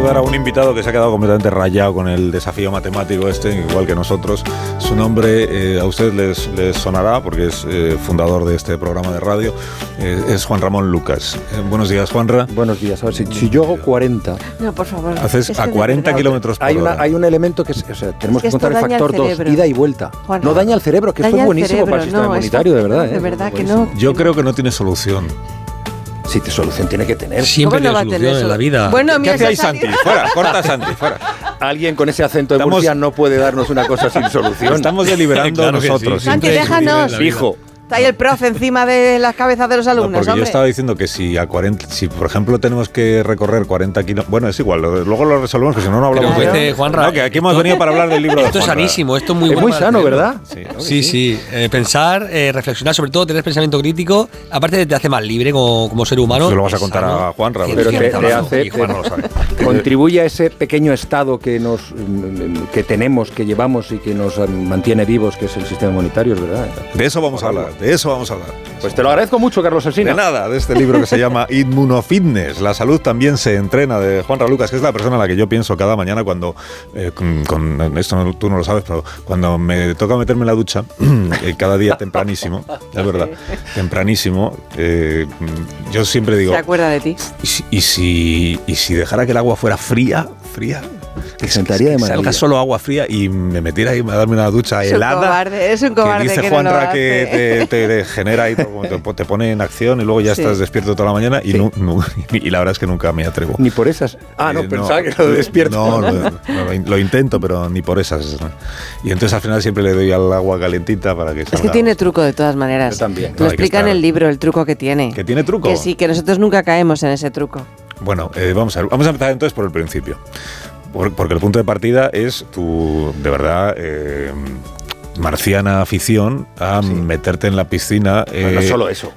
Saludar a un invitado que se ha quedado completamente rayado con el desafío matemático este, igual que nosotros. Su nombre eh, a usted les, les, sonará porque es eh, fundador de este programa de radio. Eh, es Juan Ramón Lucas. Eh, buenos días, Juanra. Buenos días. A ver, si, si yo hago 40... No, por favor. Haces Es a que de 40 verdad. kilómetros por Hay, una- hora. hay un elemento que, es- o sea, tenemos Es que que, contar el factor 2, cerebro. ida y vuelta. Juan, no daña el cerebro, que esto es buenísimo para el cerebro, sistema no, inmunitario, de verdad. De ¿eh? verdad que Buenísimo. no. Yo creo que no tiene solución. Sí, te solución tiene que tener. Siempre ¿Cómo no tiene va a tener solución en la vida. Bueno, ¿Qué mira, hace ahí se ha Santi? Fuera, corta Santi, fuera. Alguien con ese acento de Estamos- Murcia no puede darnos una cosa sin solución. Estamos deliberando Claro que sí, nosotros. Santi, déjanos. Hijo, Está ahí el profe encima de las cabezas de los No, alumnos, porque yo estaba diciendo que si a 40, si por ejemplo tenemos que recorrer 40 kilómetros, bueno, es igual, luego lo resolvemos, que si no, no hablamos Pero, de Juanra, No, que aquí hemos venido para hablar del libro de Esto es sanísimo, esto es muy es bueno. muy sano. ¿verdad? Sí, ¿no? Sí, sí. Eh, pensar, eh, reflexionar, sobre todo tener pensamiento crítico, aparte te hace más libre como, como ser humano. Se lo vas a contar sano. a Juanra. Pero no te, hace, Y Juan no lo sabe. contribuye a ese pequeño estado que nos que tenemos, que llevamos y que nos mantiene vivos, que es el sistema inmunitario, es verdad. De eso vamos a hablar, de eso vamos a hablar. Pues te lo agradezco mucho, Carlos De Alsina. nada, de este libro que se llama Inmunofitness. La salud también se entrena, de Juan Lucas, que es la persona a la que yo pienso cada mañana cuando, eh, con, con- esto no- tú no lo sabes, pero cuando me toca meterme en la ducha, eh, cada día tempranísimo, es verdad, tempranísimo, eh, yo siempre digo, Se acuerda de ti. ¿y si, y, si, y si dejara que el agua fuera fría, fría? Te sentaría de que maravilla. salga solo agua fría y me metiera ahí a darme una ducha Es un helada. cobarde, es un cobarde que dice que no Juanra hace. que te, te genera y todo, te, te pone en acción y luego ya Sí. estás despierto toda la mañana y, Sí. nu- nu- y la verdad es que nunca me atrevo. Ni por esas. Ah, no, Eh, pensaba que lo despierto. No, no, no, lo, lo intento, pero ni por esas. ¿no? Y entonces al final siempre le doy al agua calentita para que Es que salga. tiene truco de todas maneras. Yo también. Lo No, que explica en el libro el truco que tiene. ¿Que tiene truco? Que sí, que nosotros nunca caemos en ese truco. Bueno, eh, vamos a. Vamos a empezar entonces por el principio. Por- porque el punto de partida es tu, de verdad, eh, marciana afición a Sí. meterte en la piscina. Bueno, no eh, solo eso.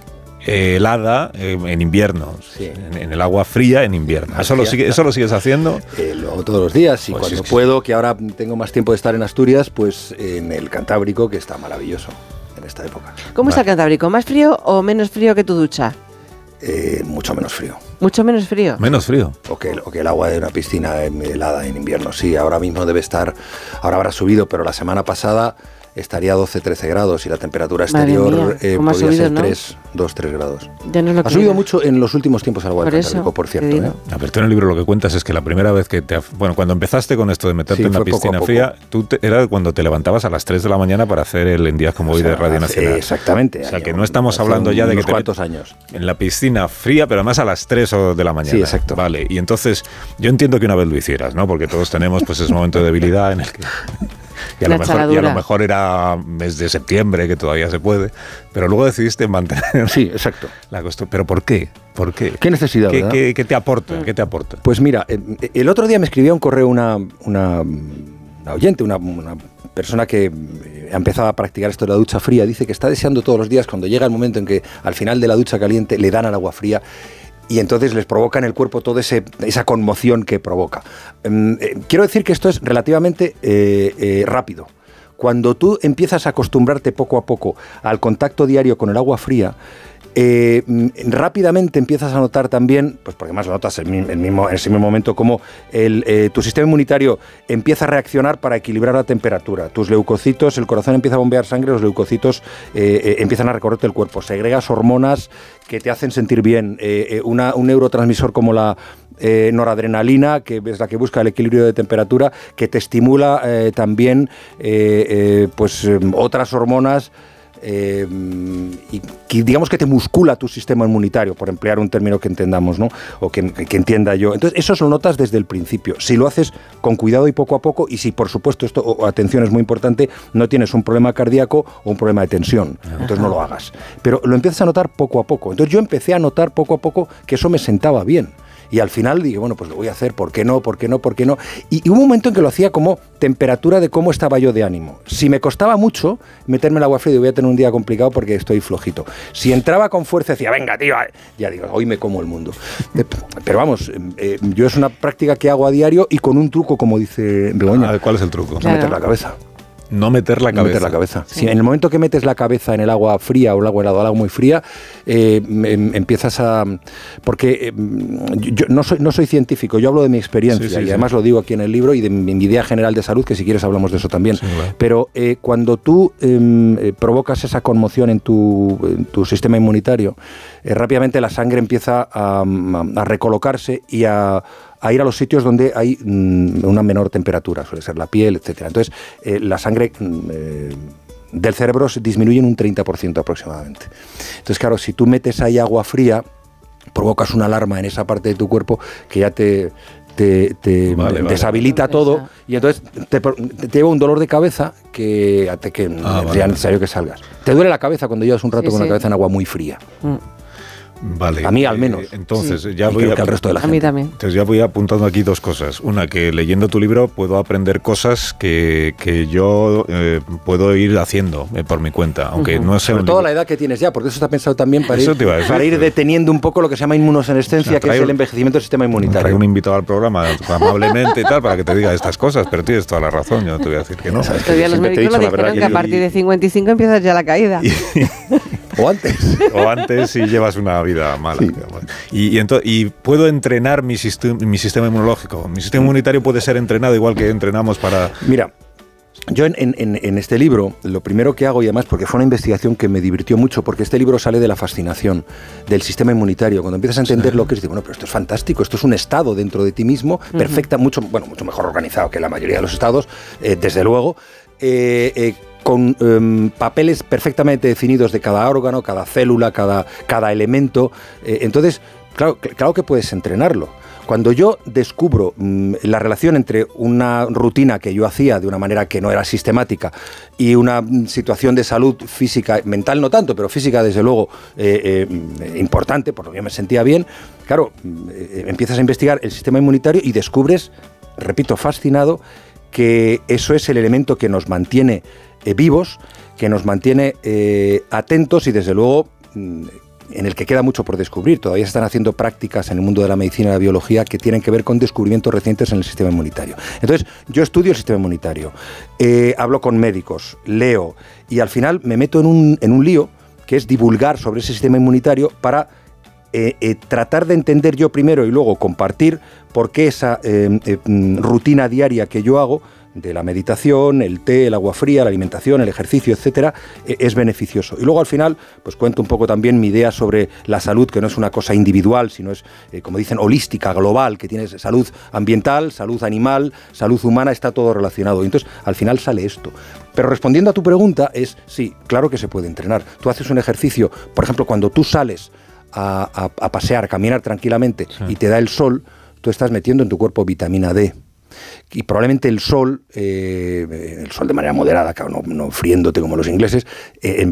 eh, helada eh, en invierno, Sí. en, en el agua fría en invierno. Eso lo, Fría. sigue- eso lo sigues haciendo. Eh, lo hago todos los días y Pues cuando puedo, que ahora tengo más tiempo de estar en Asturias, pues en el Cantábrico, que está maravilloso en esta época. ¿Cómo está el. Cantábrico? ¿Más frío o menos frío que tu ducha? Eh, mucho menos frío. Mucho menos frío. Menos frío. O que, o que el agua de una piscina helada en invierno. Sí, ahora mismo debe estar, ahora habrá subido, pero la semana pasada estaría a 12-13 grados y la temperatura exterior eh, ¿cómo ha podría subido, ser no? 3, 2-3 grados. Ya no lo Ha subido era. mucho en los últimos tiempos agua Por eso, por cierto. ¿eh? A ver, tú en el libro lo que cuentas es que la primera vez que te... Bueno, cuando empezaste con esto de meterte Sí, en la piscina fría, tú te- era cuando te levantabas a las 3 de la mañana para hacer el En Días como O hoy sea, de Radio hace- Nacional. Exactamente. O sea, que un- no estamos hablando ya de que met- años. En la piscina fría, pero además a las 3 o de la mañana. Sí, exacto. Vale, y entonces yo entiendo que una vez lo hicieras, ¿no? Porque todos tenemos pues ese momento de debilidad en el que... Y a, lo mejor, y a chaladura. lo mejor era mes de septiembre, que todavía se puede, pero luego decidiste mantener Sí, exacto. la costumbre. ¿Pero por qué? ¿Por qué? ¿Qué necesidad, ¿Qué, qué- qué te aporta? Mm. ¿Qué te aporta? Pues mira, eh, el otro día me escribía un correo una, una, una oyente, una, una persona que eh, ha empezado a practicar esto de la ducha fría. Dice que está deseando todos los días cuando llega el momento en que al final de la ducha caliente le dan al agua fría y entonces les provoca en el cuerpo toda esa conmoción que provoca. Mm, eh, quiero decir que esto es relativamente eh, eh, rápido. Cuando tú empiezas a acostumbrarte poco a poco al contacto diario con el agua fría, eh, mm, rápidamente empiezas a notar también, pues porque más lo notas en, en mismo- en ese mismo momento, como el, eh, tu sistema inmunitario empieza a reaccionar para equilibrar la temperatura. Tus leucocitos, el corazón empieza a bombear sangre, los leucocitos eh, empiezan a recorrerte el cuerpo. Segregas hormonas que te hacen sentir bien. Un neurotransmisor como la noradrenalina, que es la que busca el equilibrio de temperatura, que te estimula también pues, eh, otras hormonas eh, y que digamos que te muscula tu sistema inmunitario, por emplear un término que entendamos, ¿no? O que, que entienda yo. Entonces, eso lo notas desde el principio. Si lo haces con cuidado y poco a poco, y si por supuesto esto, o- atención es muy importante, no tienes un problema cardíaco o un problema de tensión. Entonces no lo hagas. Pero lo empiezas a notar poco a poco. Entonces yo empecé a notar poco a poco que eso me sentaba bien. Y al final dije, bueno, pues lo voy a hacer, ¿por qué no? ¿Por qué no? ¿Por qué no? Y, y hubo un momento en que lo hacía como temperatura de cómo estaba yo de ánimo. Si me costaba mucho meterme el agua fría, voy a tener un día complicado porque estoy flojito. Si entraba con fuerza, decía, venga, tío, eh", ya digo, hoy me como el mundo. Eh, Pero vamos, eh, yo es una práctica que hago a diario y con un truco, como dice Begoña, Ah, ¿Cuál es el truco? Claro. meter la cabeza. No meter la No cabeza. meter la cabeza. Si en el momento que metes la cabeza en el agua fría o el agua helada, el agua muy fría, eh, em- empiezas a... Porque eh, yo no soy, no soy científico, yo hablo de mi experiencia Sí, sí, y sí. además lo digo aquí en el libro y de mi, mi idea general de salud, que si quieres hablamos de eso también. Sí, claro. Pero eh, cuando tú em, eh, provocas esa conmoción en tu, en tu sistema inmunitario, eh, rápidamente la sangre empieza a, a recolocarse y a, a ir a los sitios donde hay mm, una menor temperatura, suele ser la piel, etcétera. Entonces, eh, la sangre mm, eh, del cerebro se disminuye en un 30% aproximadamente. Entonces, claro, si tú metes ahí agua fría, provocas una alarma en esa parte de tu cuerpo que ya te, te, te Vale, vale. deshabilita todo y entonces te, te lleva un dolor de cabeza que que Ah, vale. necesario que salgas. Te duele la cabeza cuando llevas un rato Sí, con la sí. cabeza en agua muy fría. Mm. Vale. A mí al Eh, menos. entonces, Sí. ya Y voy creo a, que al resto de la A mí gente. también. Entonces ya voy apuntando aquí dos cosas. Una, que leyendo tu libro puedo aprender cosas que, que yo eh, puedo ir haciendo eh, por mi cuenta, aunque no sé... Sobre todo la edad que tienes ya, porque eso está pensado también para, Eso ir, a para ir deteniendo un poco lo que se llama inmunosenescencia, O sea, que es traigo- el envejecimiento del sistema inmunitario. un invitado al programa amablemente y tal para que te diga estas cosas, pero tienes toda la razón, yo no te voy a decir que no. Todavía los médicos lo dijeron que a partir de 55 empieza ya la caída. O antes. O antes si llevas una vida mala. Y, y, ento- y puedo entrenar mi, sistem- mi sistema inmunológico. Mi sistema inmunitario puede ser entrenado igual que entrenamos para... Mira, yo en, en- en- este libro, lo primero que hago, y además porque fue una investigación que me divirtió mucho, porque este libro sale de la fascinación del sistema inmunitario. Cuando empiezas a entender lo que es, dices, bueno, pero esto es fantástico, esto es un estado dentro de ti mismo, perfecta, mucho, bueno, mucho mejor organizado que la mayoría de los estados, eh, desde luego. eh, eh, con em, papeles perfectamente definidos de cada órgano, cada célula, cada, cada elemento. Eh, entonces, claro, cl- claro que puedes entrenarlo. Cuando yo descubro mm, la relación entre una rutina que yo hacía de una manera que no era sistemática y una mm, situación de salud física, mental no tanto, pero física desde luego eh, eh, importante, por lo que yo me sentía bien, claro, mm, empiezas a investigar el sistema inmunitario y descubres, repito, fascinado, que eso es el elemento que nos mantiene vivos, que nos mantiene eh, atentos y desde luego mm, en el que queda mucho por descubrir. Todavía se están haciendo prácticas en el mundo de la medicina y la biología que tienen que ver con descubrimientos recientes en el sistema inmunitario. Entonces, yo estudio el sistema inmunitario, eh, hablo con médicos, leo y al final me meto en un, en un lío que es divulgar sobre ese sistema inmunitario para eh, eh, tratar de entender yo primero y luego compartir por qué esa eh, eh, mm, rutina diaria que yo hago de la meditación, el té, el agua fría, la alimentación, el ejercicio, etcétera, eh, es beneficioso. Y luego al final, pues cuento un poco también mi idea sobre la salud, que no es una cosa individual, sino es, eh, como dicen, holística, global, que tienes salud ambiental, salud animal, salud humana, está todo relacionado. Y entonces, al final sale esto. Pero respondiendo a tu pregunta, es sí, claro que se puede entrenar. Tú haces un ejercicio, por ejemplo, cuando tú sales a, a- a pasear, a caminar tranquilamente y te da el sol, tú estás metiendo en tu cuerpo vitamina D. Y probablemente el sol, eh, el sol de manera moderada, no, no friéndote como los ingleses, eh, en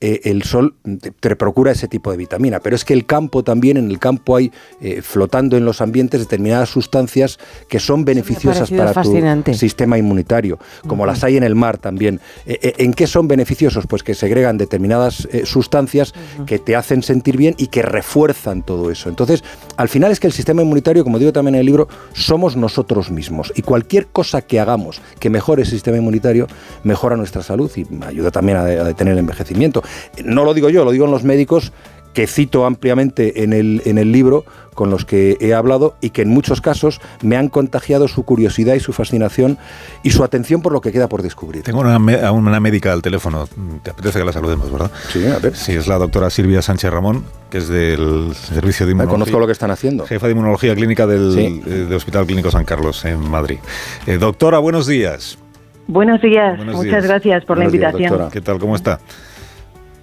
venidor, el sol te, te procura ese tipo de vitamina. Pero es que el campo también, en el campo hay eh, flotando en los ambientes determinadas sustancias que son beneficiosas para fascinante. tu sistema inmunitario, como las hay en el mar también. Eh, eh, ¿En qué son beneficiosos? Pues que segregan determinadas eh, sustancias que te hacen sentir bien y que refuerzan todo eso. Entonces, al final es que el sistema inmunitario, como digo también en el libro, somos nosotros mismos. Y cualquier cosa que hagamos que mejore ese sistema inmunitario, mejora nuestra salud y ayuda también a, a detener el envejecimiento. No lo digo yo, lo digo los médicos que cito ampliamente en el, en el libro, con los que he hablado y que en muchos casos me han contagiado su curiosidad y su fascinación y su atención por lo que queda por descubrir. Tengo una, una médica al teléfono. ¿Te apetece que la saludemos, verdad? Sí, a ver. Sí, es la doctora Silvia Sánchez Ramón, que es del Servicio de Me Inmunología. conozco lo que están haciendo. Jefa de Inmunología Clínica del Sí. eh, de Hospital Clínico San Carlos, en Madrid. Eh, doctora, buenos días. Buenos días, Buenos muchas días. gracias por Buenos la invitación. doctora. ¿Qué tal? ¿Cómo está?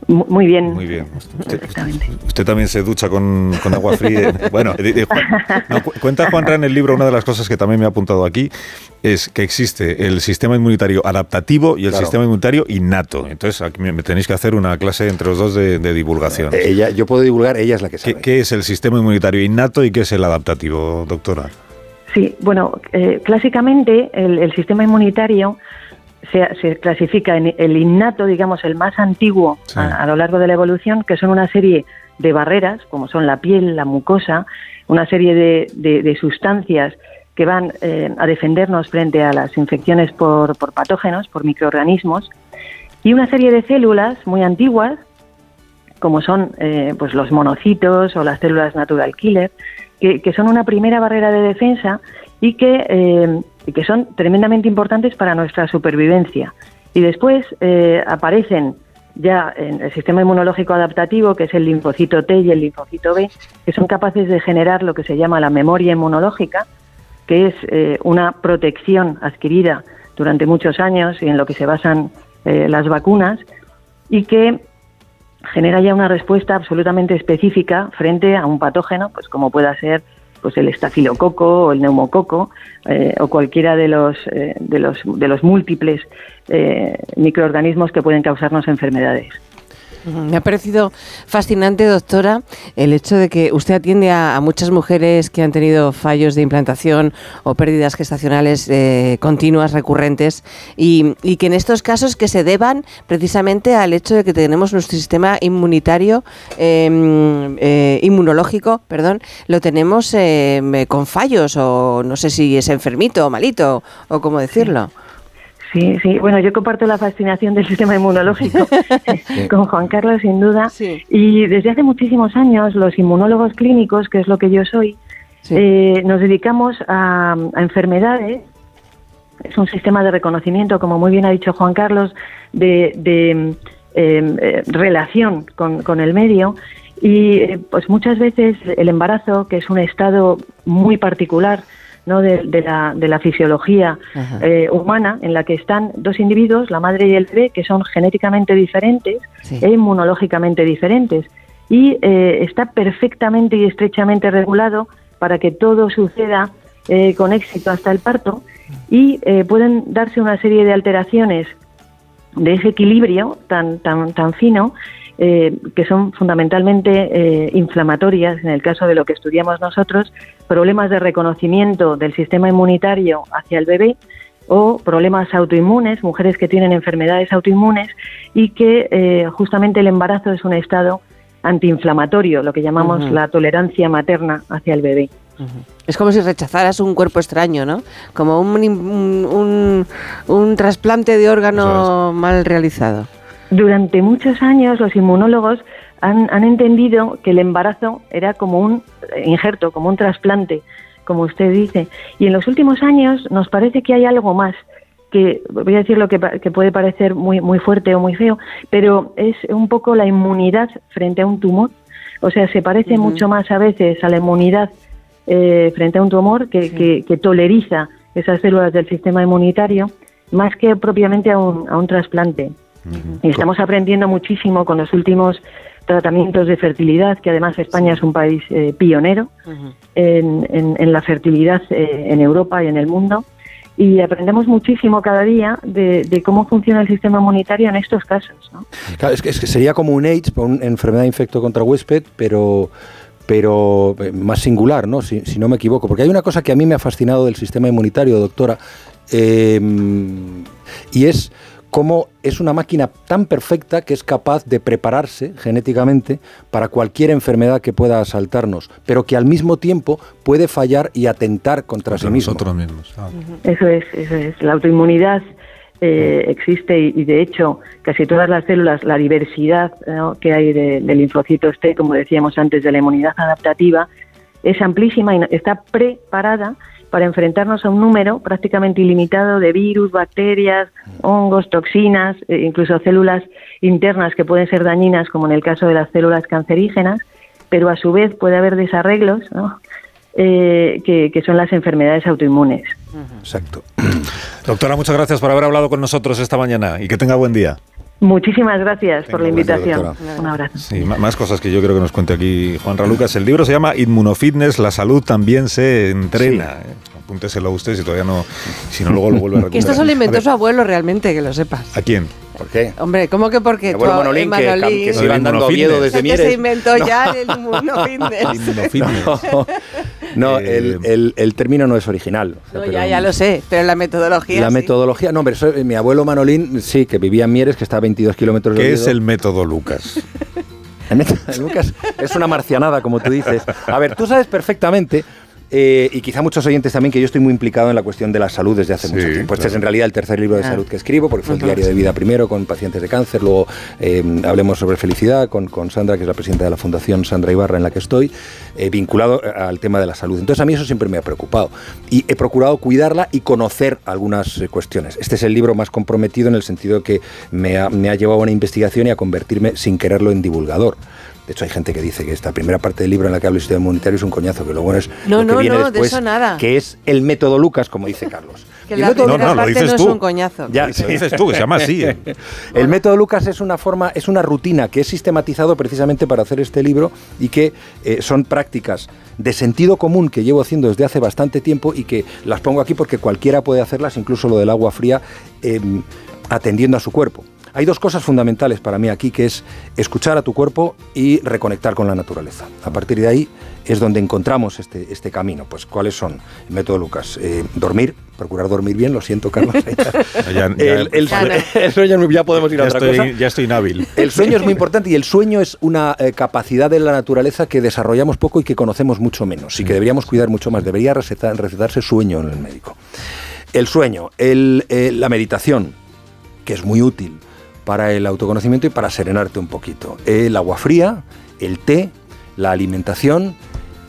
Mu- Muy bien. Muy bien. Usted, también se ducha con, con agua fría. Bueno, eh, eh, Juan- no, cuenta Juanra en el libro una de las cosas que también me ha apuntado aquí es que existe el sistema inmunitario adaptativo y el Claro. sistema inmunitario innato. Entonces aquí me, me tenéis que hacer una clase entre los dos de, de divulgación. Ella, yo puedo divulgar, ella es la que sabe. ¿Qué, qué es el sistema inmunitario innato y qué es el adaptativo, doctora? Sí, bueno, eh, clásicamente el, el sistema inmunitario se, se clasifica en el innato, digamos, el más antiguo Sí. a, a lo largo de la evolución, que son una serie de barreras, como son la piel, la mucosa, una serie de, de- de sustancias que van eh, a defendernos frente a las infecciones por, por patógenos, por microorganismos, y una serie de células muy antiguas, como son eh, pues los monocitos o las células natural killer, que, que son una primera barrera de defensa y que, eh, que son tremendamente importantes para nuestra supervivencia. Y después eh, aparecen ya en el sistema inmunológico adaptativo, que es el linfocito T y el linfocito B, que son capaces de generar lo que se llama la memoria inmunológica, que es eh, una protección adquirida durante muchos años y en lo que se basan eh, las vacunas, y que genera ya una respuesta absolutamente específica frente a un patógeno, pues como pueda ser pues el estafilococo o el neumococo eh, o cualquiera de los eh, de los de los múltiples eh, microorganismos que pueden causarnos enfermedades. Me ha parecido fascinante, doctora, el hecho de que usted atiende a, muchas mujeres que han tenido fallos de implantación o pérdidas gestacionales eh, continuas, recurrentes, y, que en estos casos que se deban precisamente al hecho de que tenemos nuestro sistema inmunitario, eh, eh, inmunológico, perdón, lo tenemos eh, con fallos o no sé si es enfermito o malito o cómo decirlo. Sí. Bueno, yo comparto la fascinación del sistema inmunológico con Juan Carlos, sin duda. Sí. Y desde hace muchísimos años, los inmunólogos clínicos, que es lo que yo soy, Sí. eh, nos dedicamos a, a enfermedades. Es un sistema de reconocimiento, como muy bien ha dicho Juan Carlos, de, de, eh, eh, relación con, con el medio. Y eh, pues muchas veces el embarazo, que es un estado muy particular, ¿no? de, de la, de la fisiología eh, humana en la que están dos individuos, la madre y el bebé, que son genéticamente diferentes Sí. e inmunológicamente diferentes. Y eh, está perfectamente y estrechamente regulado para que todo suceda eh, con éxito hasta el parto y eh, pueden darse una serie de alteraciones de ese equilibrio tan, tan, tan fino eh, que son fundamentalmente eh, inflamatorias, en el caso de lo que estudiamos nosotros, problemas de reconocimiento del sistema inmunitario hacia el bebé o problemas autoinmunes, mujeres que tienen enfermedades autoinmunes y que eh, justamente el embarazo es un estado antiinflamatorio, lo que llamamos la tolerancia materna hacia el bebé. Es como si rechazaras un cuerpo extraño, ¿no? Como un, un, un- un trasplante de órgano mal realizado. Durante muchos años los inmunólogos han, han entendido que el embarazo era como un injerto, como un trasplante, como usted dice. Y en los últimos años nos parece que hay algo más, que voy a decir lo que, que puede parecer muy, muy fuerte o muy feo, pero es un poco la inmunidad frente a un tumor. O sea, se parece mucho más a veces a la inmunidad eh, frente a un tumor que, que- que toleriza esas células del sistema inmunitario más que propiamente a un, a un trasplante. Y estamos aprendiendo muchísimo con los últimos tratamientos de fertilidad, que además España es un país eh, pionero en, en- en la fertilidad eh, en Europa y en el mundo. Y aprendemos muchísimo cada día de, de cómo funciona el sistema inmunitario en estos casos. ¿no? Claro, es, que, es que sería como un AIDS, una enfermedad infecto contra huésped, pero pero eh, más singular, ¿no? Si, si no me equivoco. Porque hay una cosa que a mí me ha fascinado del sistema inmunitario, doctora, eh, y es cómo es una máquina tan perfecta que es capaz de prepararse genéticamente para cualquier enfermedad que pueda asaltarnos, pero que al mismo tiempo puede fallar y atentar contra, sí mismo. nosotros mismos. Ah. Eso es, eso es. La autoinmunidad eh, existe y, y, de hecho casi todas las células, la diversidad ¿no? que hay de, de linfocitos T, como decíamos antes, de la inmunidad adaptativa, es amplísima y está preparada para enfrentarnos a un número prácticamente ilimitado de virus, bacterias, hongos, toxinas, eh, incluso células internas que pueden ser dañinas, como en el caso de las células cancerígenas, pero a su vez puede haber desarreglos. Eh, que, que son las enfermedades autoinmunes. Exacto. Doctora, muchas gracias por haber hablado con nosotros esta mañana y que tenga buen día. Muchísimas gracias por la gracias, invitación. doctora. Un abrazo. Sí, más cosas que yo creo que nos cuente aquí Juan Ralucas. El libro se llama Inmunofitness, la salud también se entrena. Eh, Apúnteselo usted si todavía no, si no luego lo vuelve a recuperar. Que esto se lo inventó A su abuelo realmente, que lo sepas. ¿A quién? ¿Por qué? Hombre, ¿cómo que porque Mi abuelo tu- Manolín, que, Manolín, que se iba El andando a inmunofitness. Oviedo desde que Mieres. se inventó ya el inmunofitness. Inmunofitness. No, no, Eh, el, el- el término no es original. O sea, No, pero- ya, ya lo sé, pero la metodología. La sí. metodología, no, pero eso, eh, mi abuelo Manolín, sí, que vivía en Mieres, que está a 22 kilómetros de ¿Qué es el método Lucas? El método Lucas es una marcianada, como tú dices. A ver, tú sabes perfectamente, eh, y quizá muchos oyentes también, que yo estoy muy implicado en la cuestión de la salud desde hace Sí, mucho tiempo. Este es en realidad el tercer libro de Ah. salud que escribo, porque fue el diario de vida primero con pacientes de cáncer, luego eh, hablemos sobre felicidad con, con Sandra, que es la presidenta de la Fundación Sandra Ibarra, en la que estoy, eh, vinculado al tema de la salud. Entonces a mí eso siempre me ha preocupado y he procurado cuidarla y conocer algunas eh, cuestiones. Este es el libro más comprometido en el sentido que me ha, me ha llevado a una investigación y a convertirme sin quererlo en divulgador. De hecho, hay gente que dice que esta primera parte del libro en la que hablo de sistema inmunitario es un coñazo, que lo bueno es No, lo que no, viene no, de después, eso nada. que es el método Lucas, como dice Carlos. Que el la método- No, primera no, lo parte dices no tú. es un coñazo. Ya, Lo dices tú, que se llama así. ¿eh? el método Lucas es una forma, es una rutina que es sistematizado precisamente para hacer este libro y que eh, son prácticas de sentido común que llevo haciendo desde hace bastante tiempo y que las pongo aquí porque cualquiera puede hacerlas, incluso lo del agua fría, em, atendiendo a su cuerpo. Hay dos cosas fundamentales para mí aquí, que es escuchar a tu cuerpo y reconectar con la naturaleza. A partir de ahí es donde encontramos este, este camino. Pues, ¿cuáles son? El método Lucas. Eh, dormir, procurar dormir bien, lo siento, Carlos. Ya- ya- el, el- Claro. el sueño, ya podemos ir a ya, otra cosa. estoy, ya estoy inhábil. El sueño es muy importante y el sueño es una eh, capacidad de la naturaleza que desarrollamos poco y que conocemos mucho menos y que deberíamos cuidar mucho más. Debería receta- recetarse sueño en el médico. El sueño, el, eh, la meditación, que es muy útil para el autoconocimiento y para serenarte un poquito. El agua fría, el té, la alimentación,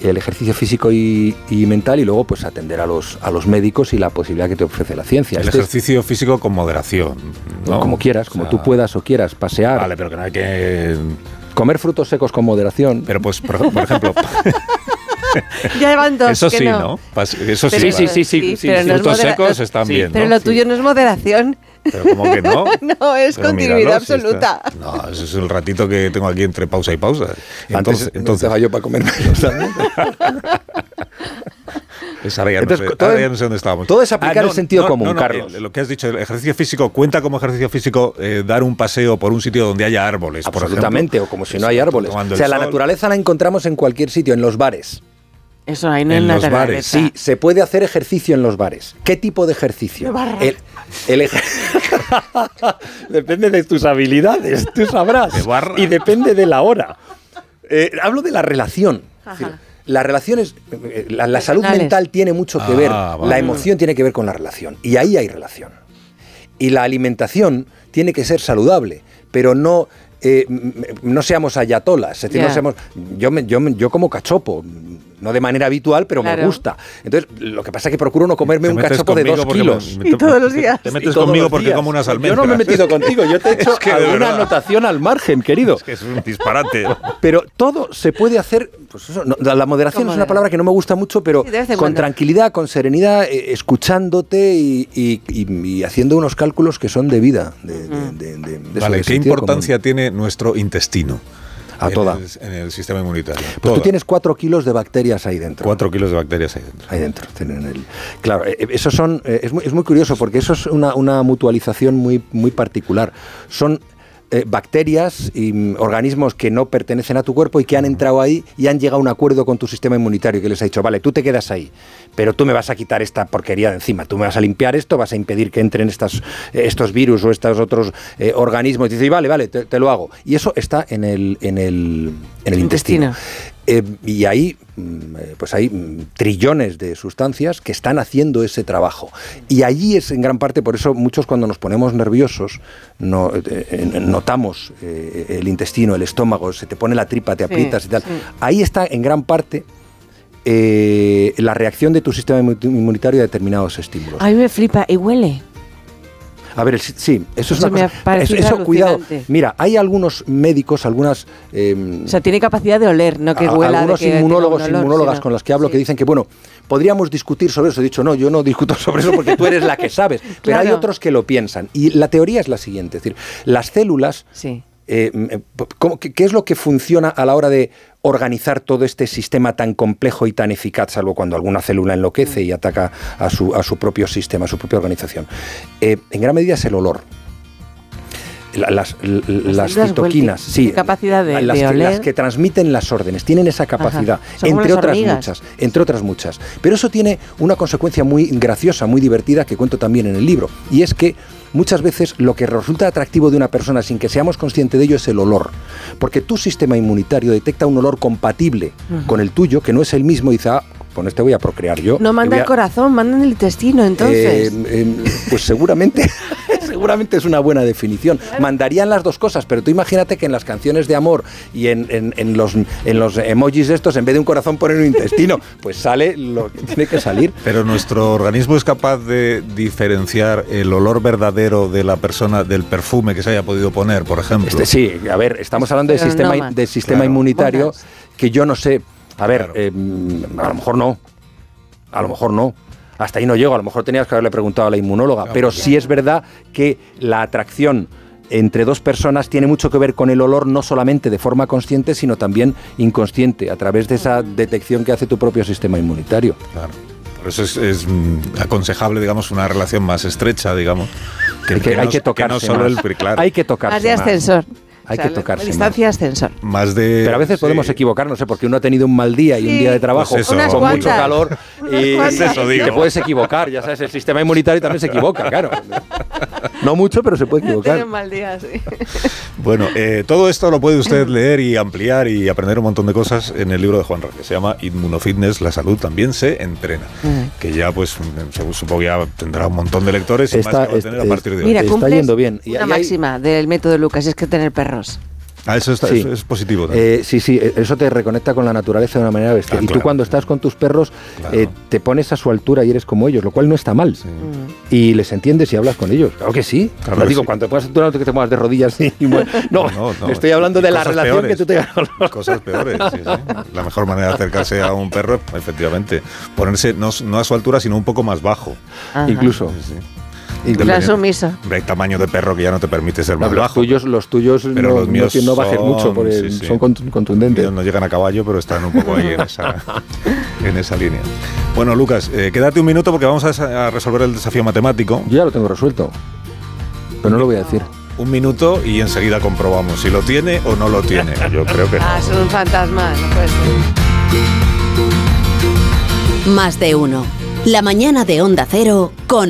el ejercicio físico y, y mental y luego pues atender a los, a los médicos y la posibilidad que te ofrece la ciencia. El Este es- ejercicio físico con moderación. ¿no? como quieras, como O sea, tú puedas o quieras, pasear, Vale, pero que no hay que. comer frutos secos con moderación. Pero pues, por, por ejemplo, Ya van dos. eso que sí, ¿no? Pas- Eso sí, Pero- vale. sí, sí, sí, pero no es Frutos modera- secos están sí, bien. Pero ¿no? lo tuyo no es moderación. Pero como que no. No, es Pero continuidad míralo, si absoluta. está- No, eso es el ratito que tengo aquí entre pausa y pausa. Antes, Entonces, entonces yo para comerme también. pues ahora ya, Entonces, no sé, todo ahora es- ya no sé dónde estábamos. todo es aplicar el sentido común, no, Carlos. el- lo que has dicho, el ejercicio físico, ¿cuenta como ejercicio físico eh, dar un paseo por un sitio donde haya árboles, por Absolutamente, ejemplo? o como si no hay árboles. Tomando O sea, la sol. naturaleza la encontramos en cualquier sitio, en los bares. Eso ahí no En es los naturaleza. bares, Sí, se puede hacer ejercicio en los bares. ¿Qué tipo de ejercicio? De barra. El, el ej- depende de tus habilidades, tú sabrás. De barra. Y depende de la hora. Eh, hablo de la relación. Ajá. Es decir, La relación es. eh, La, la salud mental tiene mucho que Ah, ver. vale. La emoción tiene que ver con la relación. Y ahí hay relación. Y la alimentación tiene que ser saludable, pero no. eh, no seamos ayatolas, es decir, no seamos, yo, me- yo, me- yo como cachopo, no de manera habitual, pero me gusta. Entonces, lo que pasa es que procuro no comerme un cachopo de dos kilos. me- me- Y todos los días. Te metes conmigo porque días. como unas Yo almendras. no me he metido contigo, yo te he hecho Es que alguna anotación al margen, querido. Es que es un disparate. Pero todo se puede hacer, pues eso, no, la moderación es una palabra que no me gusta mucho, pero Sí, con cuando. tranquilidad, con serenidad, eh, escuchándote y, y- y- y haciendo unos cálculos que son de vida. De, de- de- de- de eso, Vale, ¿qué importancia común. tiene nuestro intestino? A en toda. el- en el sistema inmunitario. Pues Toda. tú tienes cuatro kilos de bacterias ahí dentro. Cuatro kilos de bacterias ahí dentro. Ahí dentro. tienen el- claro, eh, esos son, eh, es, muy, es muy curioso porque eso es una, una mutualización muy, muy particular. Son eh, bacterias y mm, organismos que no pertenecen a tu cuerpo y que han entrado ahí y han llegado a un acuerdo con tu sistema inmunitario que les ha dicho, vale, tú te quedas ahí, pero tú me vas a quitar esta porquería de encima, tú me vas a limpiar esto, vas a impedir que entren estas, eh, estos virus o estos otros eh, organismos. Y dices, vale, vale, te, te lo hago. Y eso está en el, en el, en el intestino. Intestino. Eh, y hay, mm, eh, pues hay mm, trillones de sustancias que están haciendo ese trabajo. Y allí es en gran parte, por eso muchos cuando nos ponemos nerviosos no, eh, notamos eh, el intestino, el estómago, se te pone la tripa, te Sí, aprietas y tal. sí. Ahí está en gran parte eh, la reacción de tu sistema inmu- inmunitario a determinados estímulos. A mí me flipa y huele. A ver, sí, eso es Eso una cosa. Eso, eso, cuidado. Mira, hay algunos médicos, algunas. eh, O sea, tiene capacidad de oler, no que huela. de algunos que tenga inmunólogos olor, inmunólogas sino- con las que hablo que dicen que, bueno, podríamos discutir sobre eso. He dicho, no, yo no discuto sobre eso porque tú eres la que sabes. Pero hay otros que lo piensan. Y la teoría es la siguiente: es decir, las células. Sí. Eh, eh, ¿cómo- qué, qué es lo que funciona a la hora de organizar todo este sistema tan complejo y tan eficaz, salvo cuando alguna célula enloquece y ataca a su, a su propio sistema, a su propia organización? Eh, en gran medida es el olor. La- las, las células citoquinas, sí, ¿qué capacidad de- las, de que, las transmiten las órdenes, tienen esa capacidad, entre las otras hormigas. muchas, entre otras muchas. Pero eso tiene una consecuencia muy graciosa, muy divertida que cuento también en el libro, y es que muchas veces lo que resulta atractivo de una persona sin que seamos conscientes de ello es el olor, porque tu sistema inmunitario detecta un olor compatible con el tuyo, que no es el mismo, y dice, ah, con este voy a procrear yo. No manda el corazón, manda el intestino, entonces. eh, eh, pues seguramente, seguramente es una buena definición. Mandarían las dos cosas, pero tú imagínate que en las canciones de amor y en, en- en los, en los emojis estos, en vez de un corazón ponen un intestino, pues sale lo que tiene que salir. Pero nuestro organismo es capaz de diferenciar el olor verdadero de la persona del perfume que se haya podido poner, por ejemplo. Este, sí, a ver, estamos hablando del no sistema, más. del sistema Claro. inmunitario que yo no sé. A ver, Claro. eh, a lo mejor no. A lo mejor no. Hasta ahí no llego. A lo mejor tenías que haberle preguntado a la inmunóloga. Claro, pero sí es verdad que la atracción entre dos personas tiene mucho que ver con el olor, no solamente de forma consciente, sino también inconsciente, a través de esa detección que hace tu propio sistema inmunitario. Claro. Por eso es, es, mm, aconsejable, digamos, una relación más estrecha, digamos. hay que, hay no- que tocarse no solo más. el claro, Hay que tocarse Más de más. ascensor. Hay O sea, que tocarse Distancia ascensor. más de... Pero a veces podemos sí. equivocarnos, ¿eh? porque uno ha tenido un mal día y un día de trabajo Pues eso. con mucho calor y. Eso te puedes equivocar, ya sabes, el sistema inmunitario también se equivoca, claro. No mucho, pero se puede equivocar. Tiene un mal día, sí. Bueno, eh, todo esto lo puede usted leer y ampliar y aprender un montón de cosas en el libro de Juan que se llama Inmunofitness, la salud también se entrena. Mm. Que ya, pues, supongo que ya tendrá un montón de lectores y Está- más que va a es- tener a partir de hoy. Mira, Está yendo bien. Y una hay- máxima del método Lucas, es que tener perros. Ah, eso, está- Sí. eso es positivo también. Eh, sí, sí, eso te reconecta con la naturaleza de una manera bestial. Ah, y tú cuando estás con tus perros Claro. eh, te pones a su altura y eres como ellos, lo cual no está mal. Y les entiendes y hablas con ellos. Claro que sí. Claro que digo, sí. cuando te pones a tu altura no te- que te pongas de rodillas. y- no, No, no, estoy hablando de la relación peores. que tú los Cosas peores, sí. La mejor manera de acercarse a un perro, efectivamente, ponerse no, no a su altura, sino un poco más bajo. Ajá. Incluso. Sumiso. Hombre, Hay tamaño de perro que ya no te permite ser No, más los bajo. tuyos, los tuyos Pero no, los míos no, no bajes son- mucho porque sí, sí. son cont- contundentes. Ellos no llegan a caballo, pero están un poco ahí en esa, en esa línea. Bueno, Lucas, eh, quédate un minuto porque vamos a, resolver el desafío matemático. Yo ya lo tengo resuelto. Pero no lo voy a decir. Un minuto y enseguida comprobamos si lo tiene o no lo tiene. Yo creo que no. Ah, son un fantasma, no puede ser. Más de uno. La mañana de Onda Cero con